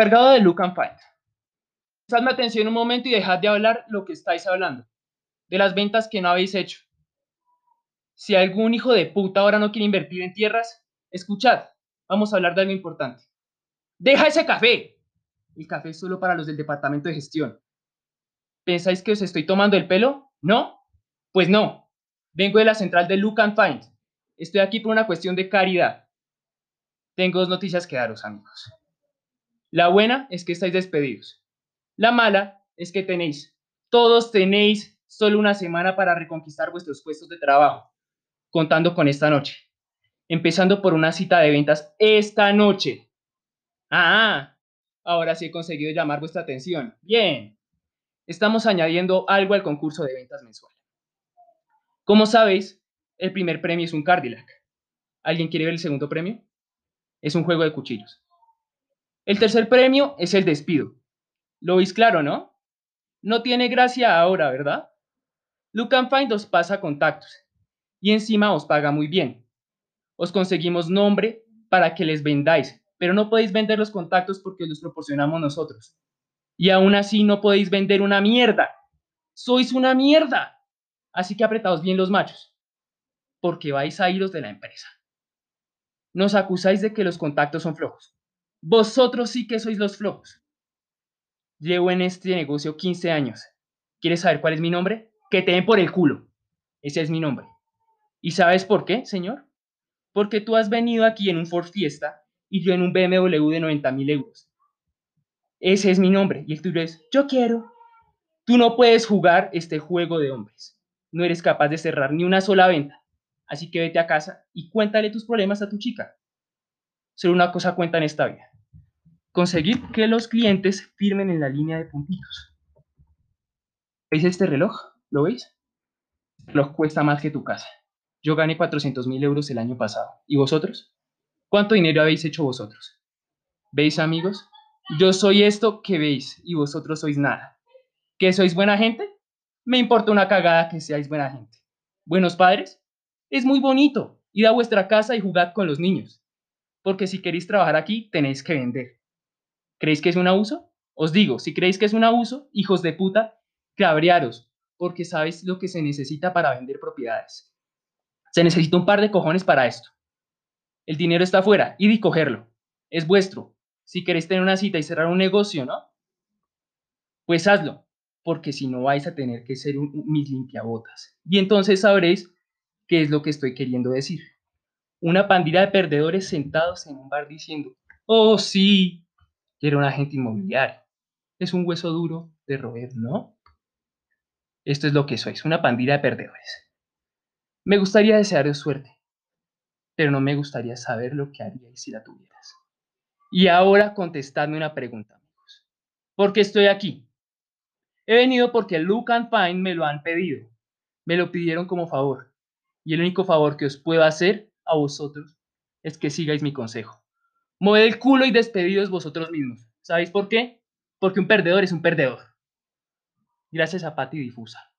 Encargado de Look and Find. Prestadme atención un momento y dejad de hablar lo que estáis hablando. De las ventas que no habéis hecho. Si algún hijo de puta ahora no quiere invertir en tierras, escuchad, vamos a hablar de algo importante. ¡Deja ese café! El café es solo para los del departamento de gestión. ¿Pensáis que os estoy tomando el pelo? ¿No? Pues no. Vengo de la central de Look and Find. Estoy aquí por una cuestión de caridad. Tengo dos noticias que daros, amigos. La buena es que estáis despedidos. La mala es que tenéis, todos tenéis solo una semana para reconquistar vuestros puestos de trabajo, contando con esta noche. Empezando por una cita de ventas esta noche. Ah, ahora sí he conseguido llamar vuestra atención. Bien. Estamos añadiendo algo al concurso de ventas mensual. Como sabéis, el primer premio es un Cadillac. ¿Alguien quiere ver el segundo premio? Es un juego de cuchillos. El tercer premio es el despido. Lo veis claro, ¿no? No tiene gracia ahora, ¿verdad? Look and Find os pasa contactos y encima os paga muy bien. Os conseguimos nombre para que les vendáis, pero no podéis vender los contactos porque los proporcionamos nosotros. Y aún así no podéis vender una mierda. Sois una mierda. Así que apretaos bien los machos, porque vais a iros de la empresa. Nos acusáis de que los contactos son flojos. Vosotros sí que sois los flojos. Llevo en este negocio 15 años. ¿Quieres saber cuál es mi nombre? Que te den por el culo. Ese es mi nombre. ¿Y sabes por qué, señor? Porque tú has venido aquí en un Ford Fiesta y yo en un BMW de 90 mil euros. Ese es mi nombre. Y el tuyo es, yo quiero. Tú no puedes jugar este juego de hombres. No eres capaz de cerrar ni una sola venta. Así que vete a casa y cuéntale tus problemas a tu chica. Solo una cosa cuenta en esta vida conseguir que los clientes firmen en la línea de puntitos. ¿Veis este reloj? ¿Lo veis? Cuesta más que tu casa. Yo gané 400 mil euros el año pasado. ¿Y vosotros? ¿Cuánto dinero habéis hecho vosotros? ¿Veis, amigos? Yo soy esto que veis y vosotros sois nada. ¿Que sois buena gente? Me importa una cagada que seáis buena gente. ¿Buenos padres? Es muy bonito. Id a vuestra casa y jugad con los niños. Porque si queréis trabajar aquí, tenéis que vender. ¿Creéis que es un abuso? Os digo, si creéis que es un abuso, hijos de puta, cabrearos, porque sabéis lo que se necesita para vender propiedades. Se necesita un par de cojones para esto. El dinero está afuera, id y cogerlo. Es vuestro. Si queréis tener una cita y cerrar un negocio, ¿no? Pues hazlo, porque si no vais a tener que ser mis limpiabotas. Y entonces sabréis qué es lo que estoy queriendo decir. Una pandilla de perdedores sentados en un bar diciendo, oh sí, Quiero un agente inmobiliario. Es un hueso duro de roer, ¿no? Esto es lo que sois, una pandilla de perdedores. Me gustaría desearos suerte, pero no me gustaría saber lo que haríais si la tuvieras. Y ahora contestadme una pregunta, amigos. ¿Por qué estoy aquí? He venido porque Luke and Fine me lo han pedido. Me lo pidieron como favor. Y el único favor que os puedo hacer a vosotros es que sigáis mi consejo. Moved el culo y despedidos vosotros mismos. ¿Sabéis por qué? Porque un perdedor es un perdedor. Gracias a Pati Difusa.